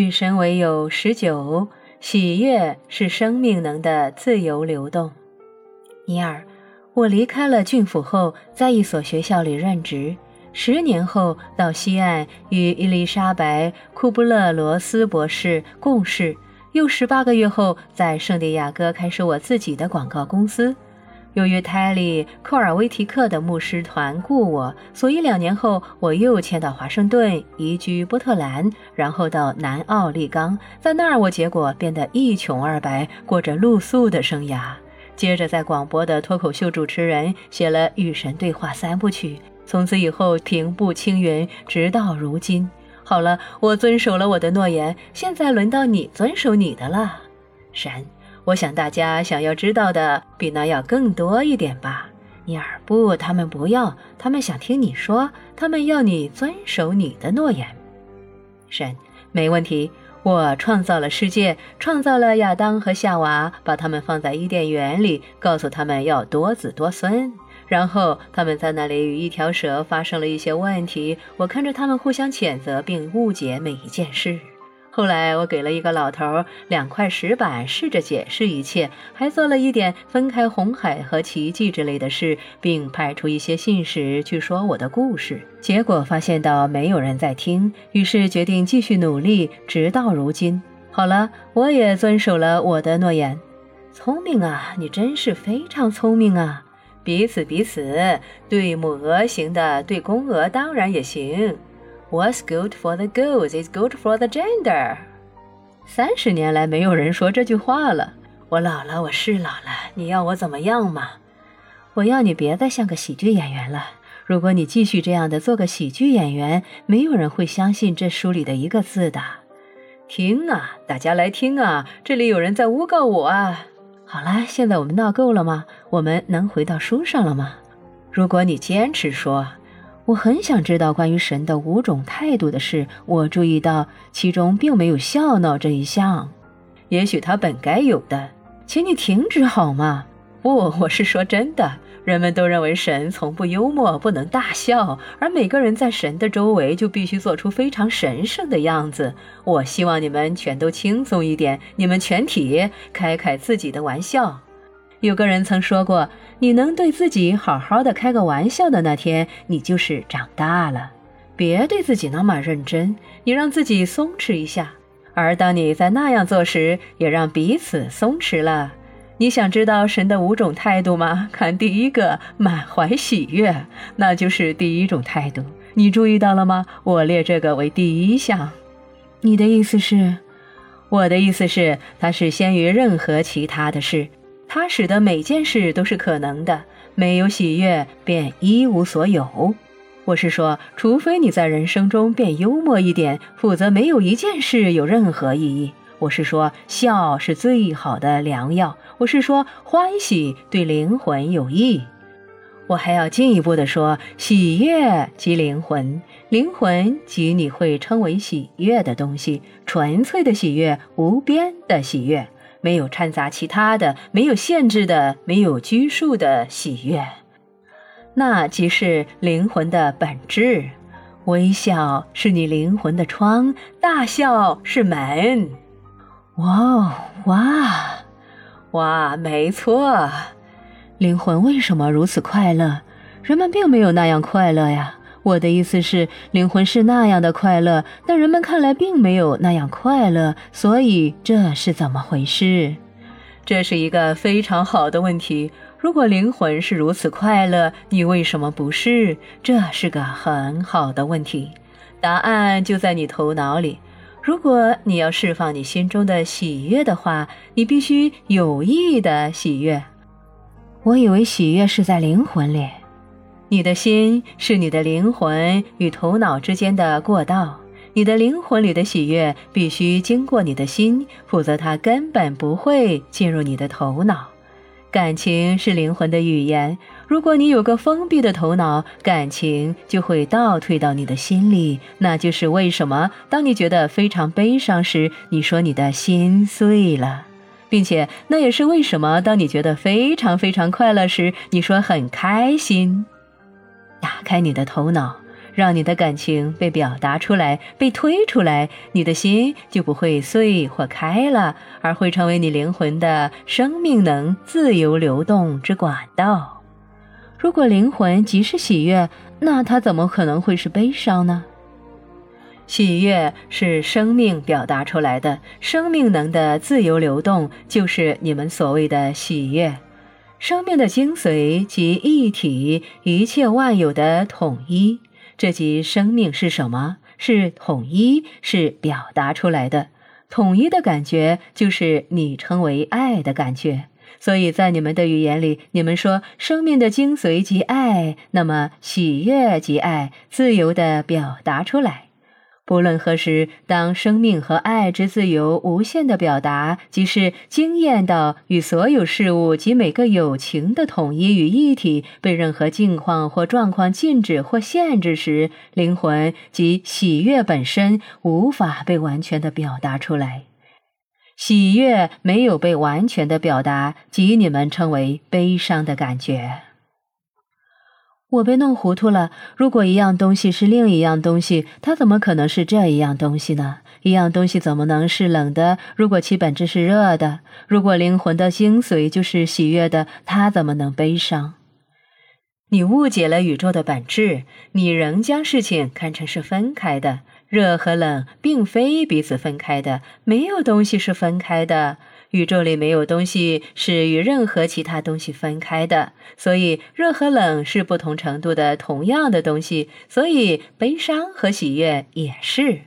与神为友十九，喜悦是生命能的自由流动。尼尔，我离开了郡府后，在一所学校里任职。十年后到西岸与伊丽莎白·库布勒罗斯博士共事。又十八个月后，在圣地亚哥开始我自己的广告公司。由于泰利·科尔维提克的牧师团雇我，所以两年后我又迁到华盛顿，移居波特兰，然后到南奥利冈。在那儿，我结果变得一穷二白，过着露宿的生涯。接着，在广播的脱口秀主持人，写了《与神对话》三部曲。从此以后，平步青云，直到如今。好了，我遵守了我的诺言，现在轮到你遵守你的了，神。我想大家想要知道的比那要更多一点吧，尼尔。不，他们不要，他们想听你说，他们要你遵守你的诺言。神，没问题。我创造了世界，创造了亚当和夏娃，把他们放在伊甸园里，告诉他们要多子多孙。然后他们在那里与一条蛇发生了一些问题，我看着他们互相谴责并误解每一件事。后来我给了一个老头两块石板，试着解释一切，还做了一点分开红海和奇迹之类的事，并派出一些信使去说我的故事。结果发现到没有人在听，于是决定继续努力，直到如今。好了，我也遵守了我的诺言。聪明啊，你真是非常聪明啊！彼此彼此，对母鹅行的，对公鹅当然也行。What's good for the goose is good for the gender。三十年来没有人说这句话了。我老了，我是老了，你要我怎么样嘛？我要你别再像个喜剧演员了。如果你继续这样的做个喜剧演员，没有人会相信这书里的一个字的。听啊，大家来听啊，这里有人在诬告我啊。好了，现在我们闹够了吗？我们能回到书上了吗？如果你坚持说，我很想知道关于神的五种态度的事。我注意到其中并没有笑闹这一项，也许他本该有的。请你停止好吗？不，我是说真的。人们都认为神从不幽默，不能大笑，而每个人在神的周围就必须做出非常神圣的样子。我希望你们全都轻松一点，你们全体开开自己的玩笑。有个人曾说过：“你能对自己好好的开个玩笑的那天，你就是长大了。别对自己那么认真，你让自己松弛一下。而当你在那样做时，也让彼此松弛了。”你想知道神的五种态度吗？看第一个，满怀喜悦，那就是第一种态度。你注意到了吗？我列这个为第一项。你的意思是？我的意思是，它是先于任何其他的事，它使得每件事都是可能的。没有喜悦，便一无所有。我是说，除非你在人生中变幽默一点，否则没有一件事有任何意义。我是说，笑是最好的良药。我是说，欢喜对灵魂有益。我还要进一步的说，喜悦即灵魂，灵魂即你会称为喜悦的东西，纯粹的喜悦，无边的喜悦，没有掺杂其他的，没有限制的，没有拘束的喜悦，那即是灵魂的本质。微笑是你灵魂的窗，大笑是门。哇哦，哇，哇，没错，灵魂为什么如此快乐？人们并没有那样快乐呀。我的意思是，灵魂是那样的快乐，但人们看来并没有那样快乐。所以这是怎么回事？这是一个非常好的问题。如果灵魂是如此快乐，你为什么不是？这是个很好的问题。答案就在你头脑里。如果你要释放你心中的喜悦的话，你必须有意的喜悦。我以为喜悦是在灵魂里，你的心是你的灵魂与头脑之间的过道。你的灵魂里的喜悦必须经过你的心，否则它根本不会进入你的头脑。感情是灵魂的语言。如果你有个封闭的头脑，感情就会倒退到你的心里。那就是为什么，当你觉得非常悲伤时，你说你的心碎了，并且那也是为什么，当你觉得非常非常快乐时，你说很开心。打开你的头脑。让你的感情被表达出来、被推出来，你的心就不会碎或开了，而会成为你灵魂的生命能自由流动之管道。如果灵魂即是喜悦，那它怎么可能会是悲伤呢？喜悦是生命表达出来的，生命能的自由流动就是你们所谓的喜悦。生命的精髓即一体，一切万有的统一。这即生命是什么？是统一，是表达出来的。统一的感觉就是你称为爱的感觉。所以在你们的语言里，你们说生命的精髓即爱，那么喜悦即爱，自由的表达出来。不论何时，当生命和爱之自由无限的表达，即是惊艳到与所有事物及每个友情的统一与一体，被任何境况或状况禁止或限制时，灵魂及喜悦本身无法被完全的表达出来。喜悦没有被完全的表达，即你们称为悲伤的感觉。我被弄糊涂了。如果一样东西是另一样东西，它怎么可能是这一样东西呢？一样东西怎么能是冷的？如果其本质是热的，如果灵魂的精髓就是喜悦的，它怎么能悲伤？你误解了宇宙的本质，你仍将事情看成是分开的。热和冷并非彼此分开的，没有东西是分开的。宇宙里没有东西是与任何其他东西分开的，所以热和冷是不同程度的同样的东西，所以悲伤和喜悦也是。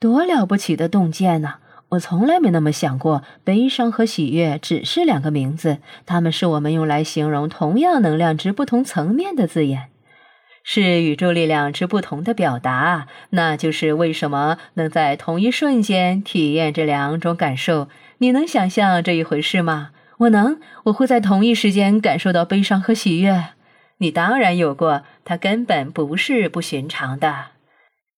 多了不起的洞见呢！我从来没那么想过，悲伤和喜悦只是两个名字，它们是我们用来形容同样能量值不同层面的字眼。是宇宙力量之不同的表达，那就是为什么能在同一瞬间体验这两种感受。你能想象这一回事吗？我能，我会在同一时间感受到悲伤和喜悦。你当然有过，它根本不是不寻常的。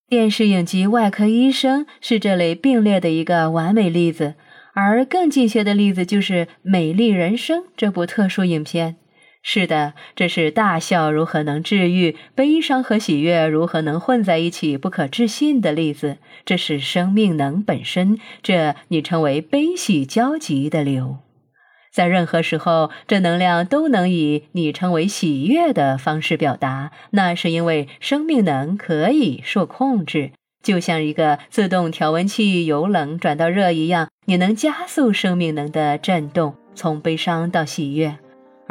电视影集《外科医生》是这类并列的一个完美例子，而更近些的例子就是《美丽人生》这部特殊影片。是的，这是大笑如何能治愈，悲伤和喜悦如何能混在一起不可置信的例子。这是生命能本身，这你称为悲喜交集的流，在任何时候，这能量都能以你称为喜悦的方式表达。那是因为生命能可以受控制，就像一个自动调温器由冷转到热一样，你能加速生命能的震动，从悲伤到喜悦。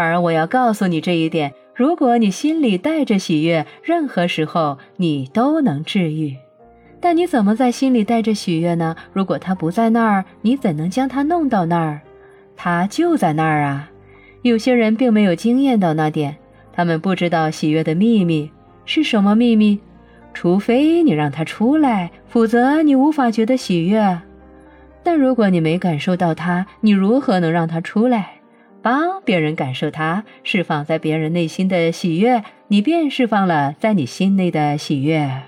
而我要告诉你这一点：如果你心里带着喜悦，任何时候你都能治愈。但你怎么在心里带着喜悦呢？如果它不在那儿，你怎能将它弄到那儿？它就在那儿啊！有些人并没有经验到那点，他们不知道喜悦的秘密是什么秘密。除非你让它出来，否则你无法觉得喜悦。但如果你没感受到它，你如何能让它出来？帮别人感受它，释放在别人内心的喜悦，你便释放了在你心内的喜悦。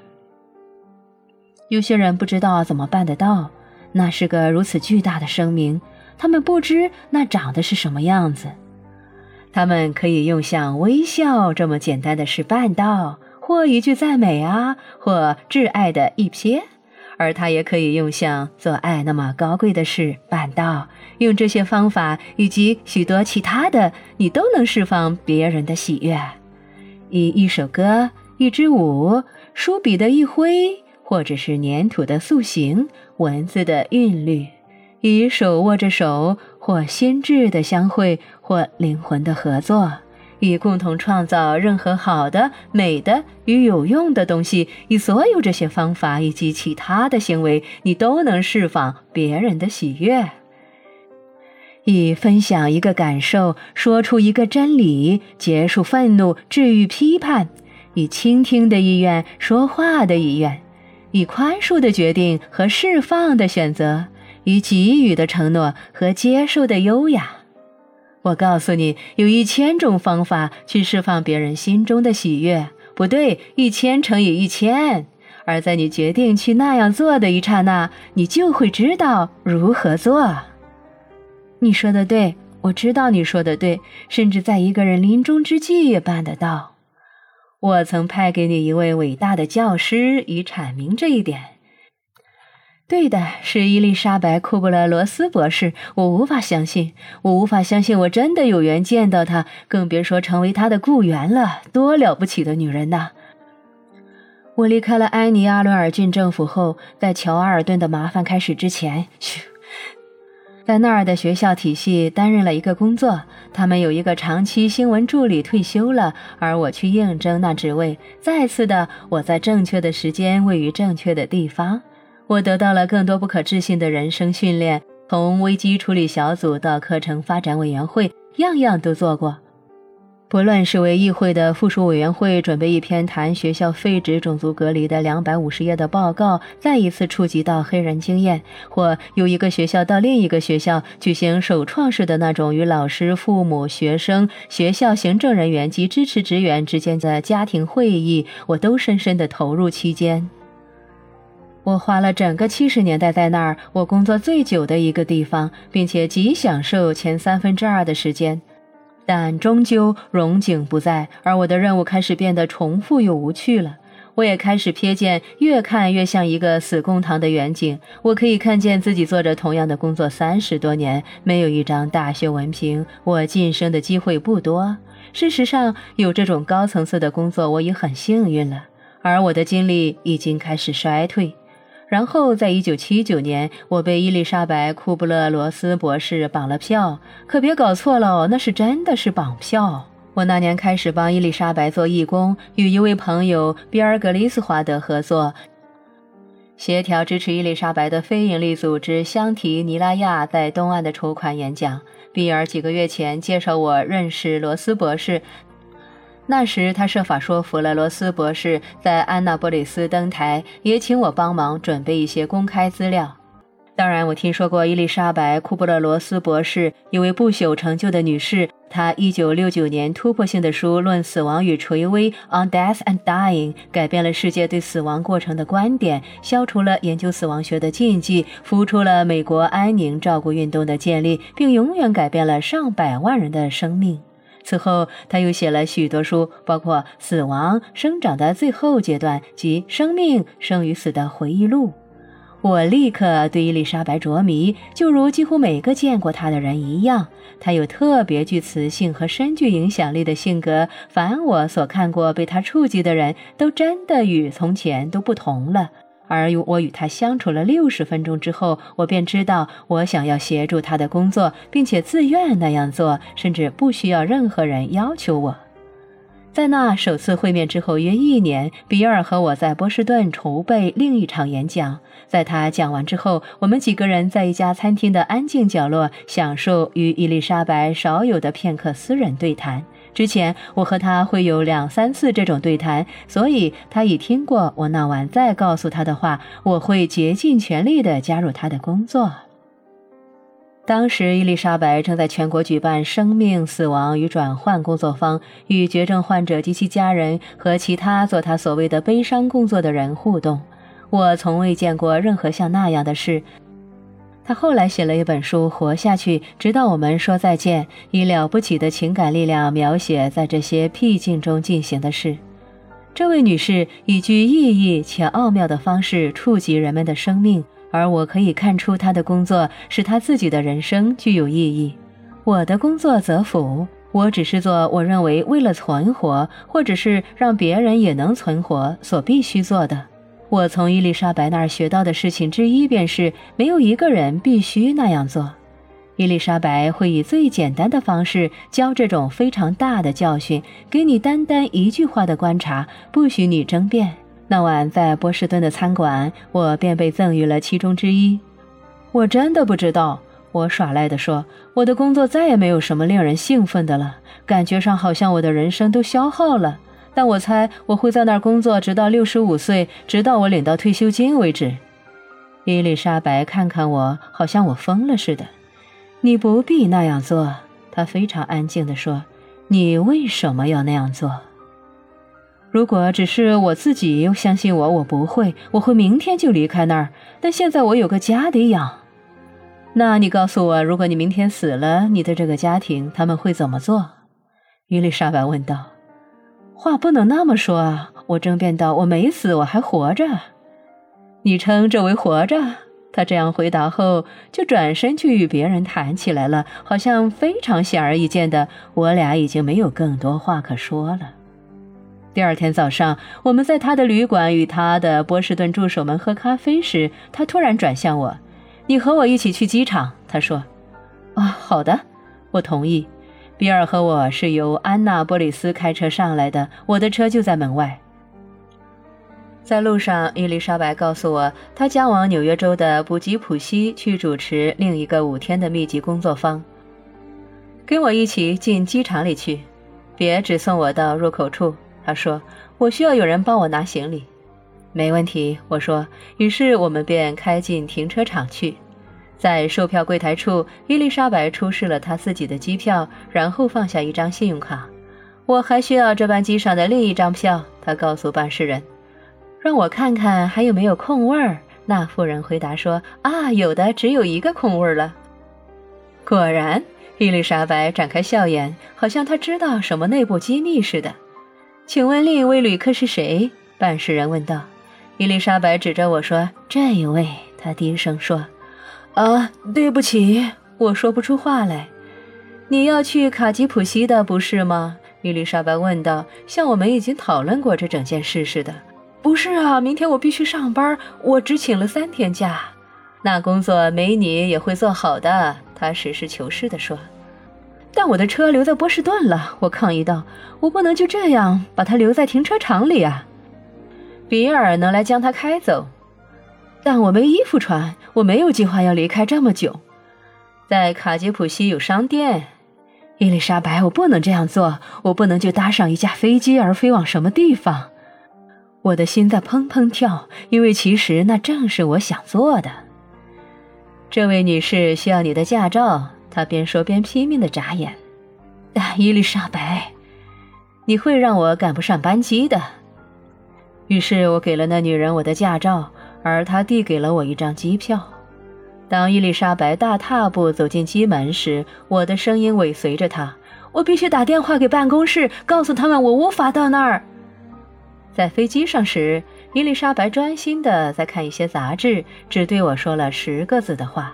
有些人不知道怎么办得到，那是个如此巨大的声明，他们不知那长得是什么样子。他们可以用像微笑这么简单的事办到，或一句赞美啊，或挚爱的一瞥。而他也可以用像做爱那么高贵的事办到，用这些方法以及许多其他的，你都能释放别人的喜悦。以一首歌、一支舞、书笔的一挥，或者是粘土的塑形、文字的韵律，以手握着手，或心智的相会，或灵魂的合作。以共同创造任何好的、美的与有用的东西，以所有这些方法以及其他的行为，你都能释放别人的喜悦。以分享一个感受，说出一个真理，结束愤怒，治愈批判；以倾听的意愿，说话的意愿；以宽恕的决定和释放的选择；以给予的承诺和接受的优雅。我告诉你，有一千种方法去释放别人心中的喜悦，不对，一千乘以一千。而在你决定去那样做的一刹那，你就会知道如何做。你说的对，我知道你说的对，甚至在一个人临终之际也办得到。我曾派给你一位伟大的教师，以阐明这一点。对的，是伊丽莎白·库布勒罗斯博士。我无法相信，我无法相信，我真的有缘见到她，更别说成为她的雇员了。多了不起的女人呐！我离开了埃尼·阿伦尔郡政府后，在乔阿尔顿的麻烦开始之前，嘘，在那儿的学校体系担任了一个工作。他们有一个长期新闻助理退休了，而我去应征那职位。再次的，我在正确的时间位于正确的地方。我得到了更多不可置信的人生训练，从危机处理小组到课程发展委员会，样样都做过。不论是为议会的附属委员会准备一篇谈学校废止种族隔离的两百五十页的报告，再一次触及到黑人经验，或由一个学校到另一个学校举行首创式的那种与老师、父母、学生、学校行政人员及支持职员之间的家庭会议，我都深深地投入其间。我花了整个七十年代在那儿，我工作最久的一个地方，并且极享受前三分之二的时间。但终究荣景不在，而我的任务开始变得重复又无趣了。我也开始瞥见越看越像一个死公堂的远景。我可以看见自己做着同样的工作三十多年，没有一张大学文凭，我晋升的机会不多。事实上，有这种高层次的工作，我已很幸运了。而我的精力已经开始衰退。然后，在一九七九年，我被伊丽莎白·库布勒罗斯博士绑了票。可别搞错了，那是真的是绑票。我那年开始帮伊丽莎白做义工，与一位朋友比尔·格里斯华德合作，协调支持伊丽莎白的非营利组织香提尼拉亚在东岸的筹款演讲。比尔几个月前介绍我认识罗斯博士。那时，他设法说服了罗斯博士在安娜波里斯登台，也请我帮忙准备一些公开资料。当然，我听说过伊丽莎白·库布勒罗斯博士，一位不朽成就的女士。她1969年突破性的书《论死亡与垂危》（On Death and Dying） 改变了世界对死亡过程的观点，消除了研究死亡学的禁忌，扶出了美国安宁照顾运动的建立，并永远改变了上百万人的生命。此后，他又写了许多书，包括《死亡生长的最后阶段》及《生命生与死》的回忆录。我立刻对伊丽莎白着迷，就如几乎每个见过她的人一样。她有特别具磁性和深具影响力的性格，凡我所看过被她触及的人都真的与从前都不同了。而我与他相处了六十分钟之后，我便知道我想要协助他的工作，并且自愿那样做，甚至不需要任何人要求我。在那首次会面之后约一年，比尔和我在波士顿筹备另一场演讲。在他讲完之后，我们几个人在一家餐厅的安静角落，享受与伊丽莎白少有的片刻私人对谈。之前我和他会有两三次这种对谈，所以他已听过我那晚再告诉他的话。我会竭尽全力地加入他的工作。当时伊丽莎白正在全国举办生命、死亡与转换工作坊，与绝症患者及其家人和其他做他所谓的悲伤工作的人互动。我从未见过任何像那样的事。他后来写了一本书《活下去》，直到我们说再见，以了不起的情感力量描写在这些僻静中进行的事。这位女士以具意义且奥妙的方式触及人们的生命，而我可以看出她的工作使她自己的人生具有意义。我的工作则否，我只是做我认为为了存活，或者是让别人也能存活所必须做的。我从伊丽莎白那儿学到的事情之一，便是没有一个人必须那样做。伊丽莎白会以最简单的方式教这种非常大的教训，给你单单一句话的观察，不许你争辩。那晚在波士顿的餐馆，我便被赠予了其中之一。我真的不知道，我耍赖地说，我的工作再也没有什么令人兴奋的了，感觉上好像我的人生都消耗了。但我猜我会在那儿工作，直到六十五岁，直到我领到退休金为止。伊丽莎白看看我，好像我疯了似的。你不必那样做，她非常安静地说。你为什么要那样做？如果只是我自己，相信我，我不会，我会明天就离开那儿。但现在我有个家得养。那你告诉我，如果你明天死了，你的这个家庭他们会怎么做？伊丽莎白问道。话不能那么说啊！我争辩道：“我没死，我还活着。”你称这为活着？他这样回答后，就转身去与别人谈起来了，好像非常显而易见的，我俩已经没有更多话可说了。第二天早上，我们在他的旅馆与他的波士顿助手们喝咖啡时，他突然转向我：“你和我一起去机场。”他说：“啊，好的。”我同意。比尔和我是由安娜波里斯开车上来的，我的车就在门外。在路上，伊丽莎白告诉我，她将往纽约州的布吉普西去主持另一个五天的密集工作坊。跟我一起进机场里去，别只送我到入口处。她说：“我需要有人帮我拿行李。”没问题，我说。于是我们便开进停车场去。在售票柜台处，伊丽莎白出示了她自己的机票，然后放下一张信用卡。我还需要这班机上的另一张票，她告诉办事人。让我看看还有没有空位儿。那妇人回答说：“啊，有的，只有一个空位了。”果然，伊丽莎白展开笑颜，好像她知道什么内部机密似的。请问另一位旅客是谁？办事人问道。伊丽莎白指着我说：“这一位。”她低声说。啊，对不起，我说不出话来。你要去卡吉普西的，不是吗？伊丽莎白问道，像我们已经讨论过这整件事似的。不是啊，明天我必须上班，我只请了三天假。那工作没你也会做好的，他实事求是地说。但我的车留在波士顿了，我抗议道，我不能就这样把它留在停车场里啊。比尔能来将它开走。但我没衣服穿，我没有计划要离开这么久。在卡吉普西有商店，伊丽莎白，我不能这样做，我不能就搭上一架飞机而飞往什么地方。我的心在砰砰跳，因为其实那正是我想做的。这位女士需要你的驾照，她边说边拼命的眨眼。啊伊丽莎白，你会让我赶不上班机的。于是我给了那女人我的驾照。而他递给了我一张机票。当伊丽莎白大踏步走进机门时，我的声音尾随着她：“我必须打电话给办公室，告诉他们我无法到那儿。”在飞机上时，伊丽莎白专心地在看一些杂志，只对我说了十个字的话。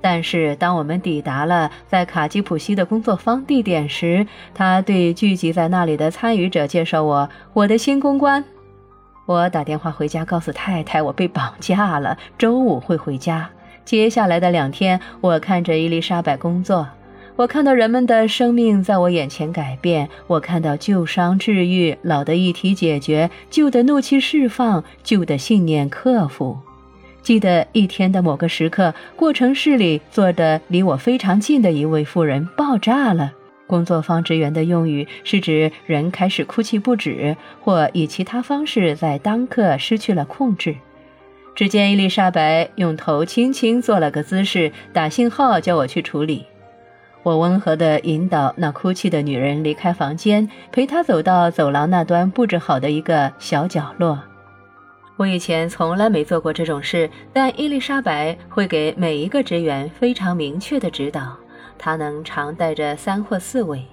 但是当我们抵达了在卡基普西的工作坊地点时，她对聚集在那里的参与者介绍我：“我的新公关。”我打电话回家，告诉太太我被绑架了，周五会回家。接下来的两天，我看着伊丽莎白工作，我看到人们的生命在我眼前改变，我看到旧伤治愈，老的议题解决，旧的怒气释放，旧的信念克服。记得一天的某个时刻，过程室里坐的离我非常近的一位妇人爆炸了。工作方职员的用语是指人开始哭泣不止，或以其他方式在当刻失去了控制。只见伊丽莎白用头轻轻做了个姿势，打信号叫我去处理。我温和地引导那哭泣的女人离开房间，陪她走到走廊那端布置好的一个小角落。我以前从来没做过这种事，但伊丽莎白会给每一个职员非常明确的指导。他能常带着三或四位。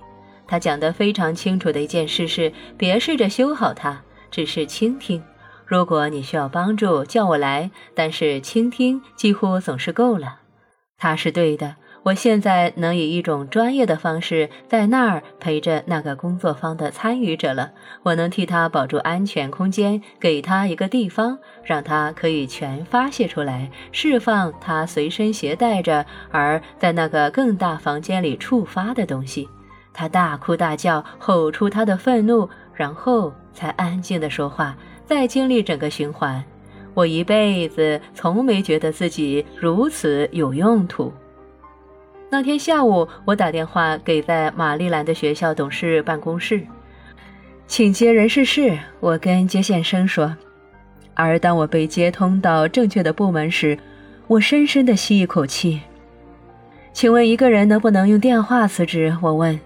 他讲得非常清楚的一件事是：别试着修好它，只是倾听。如果你需要帮助，叫我来。但是倾听几乎总是够了。他是对的。我现在能以一种专业的方式在那儿陪着那个工作坊的参与者了。我能替他保住安全空间，给他一个地方，让他可以全发泄出来，释放他随身携带着而在那个更大房间里触发的东西。他大哭大叫，吼出他的愤怒，然后才安静地说话，再经历整个循环。我一辈子从没觉得自己如此有用途。那天下午，我打电话给在玛丽兰的学校董事办公室，请接人事室。我跟接线生说，而当我被接通到正确的部门时，我深深的吸一口气。请问一个人能不能用电话辞职？我问。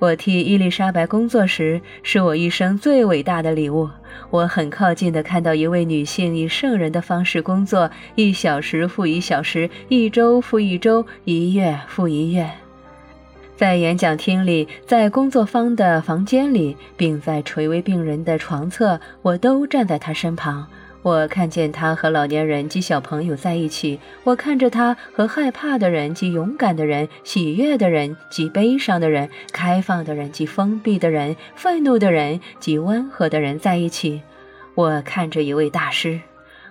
我替伊丽莎白工作时，是我一生最伟大的礼物。我很靠近地看到一位女性以圣人的方式工作，一小时复一小时，一周复一周，一月复一月。在演讲厅里，在工作方的房间里，并在垂危病人的床侧，我都站在他身旁。我看见他和老年人及小朋友在一起，我看着他和害怕的人及勇敢的人、喜悦的人及悲伤的人、开放的人及封闭的人、愤怒的人及温和的人在一起。我看着一位大师，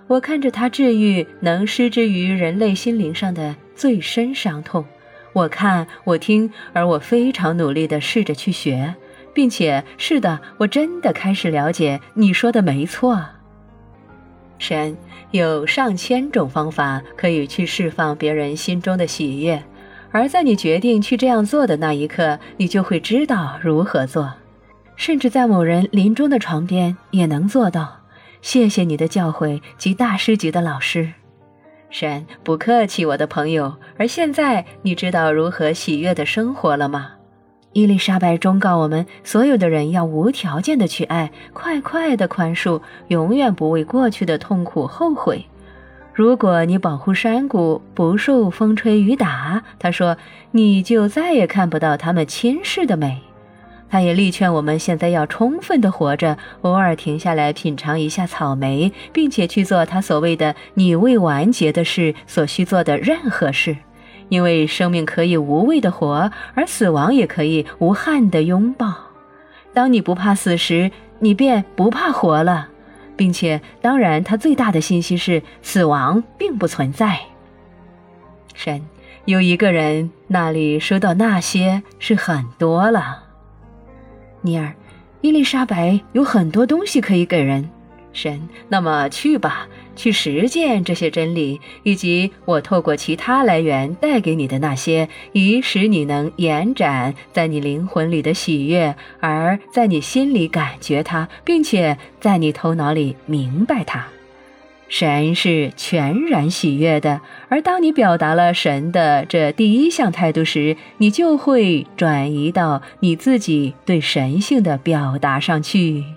我看着他治愈能施之于人类心灵上的最深伤痛。我看，我听，而我非常努力地试着去学，并且是的，我真的开始了解你说的没错。神有上千种方法可以去释放别人心中的喜悦，而在你决定去这样做的那一刻，你就会知道如何做，甚至在某人临终的床边也能做到。谢谢你的教诲及大师级的老师。神不客气，我的朋友。而现在，你知道如何喜悦的生活了吗？伊丽莎白忠告我们：所有的人要无条件的去爱，快快的宽恕，永远不为过去的痛苦后悔。如果你保护山谷不受风吹雨打，他说，你就再也看不到他们侵蚀的美。他也力劝我们现在要充分的活着，偶尔停下来品尝一下草莓，并且去做他所谓的“你未完结的事”所需做的任何事，因为生命可以无畏的活，而死亡也可以无憾的拥抱。当你不怕死时，你便不怕活了，并且，当然，他最大的信息是死亡并不存在。神有一个人那里收到那些是很多了。尼尔，伊丽莎白有很多东西可以给人。神，那么去吧，去实践这些真理，以及我透过其他来源带给你的那些，以使你能延展在你灵魂里的喜悦，而在你心里感觉它，并且在你头脑里明白它。神是全然喜悦的，而当你表达了神的这第一项态度时，你就会转移到你自己对神性的表达上去。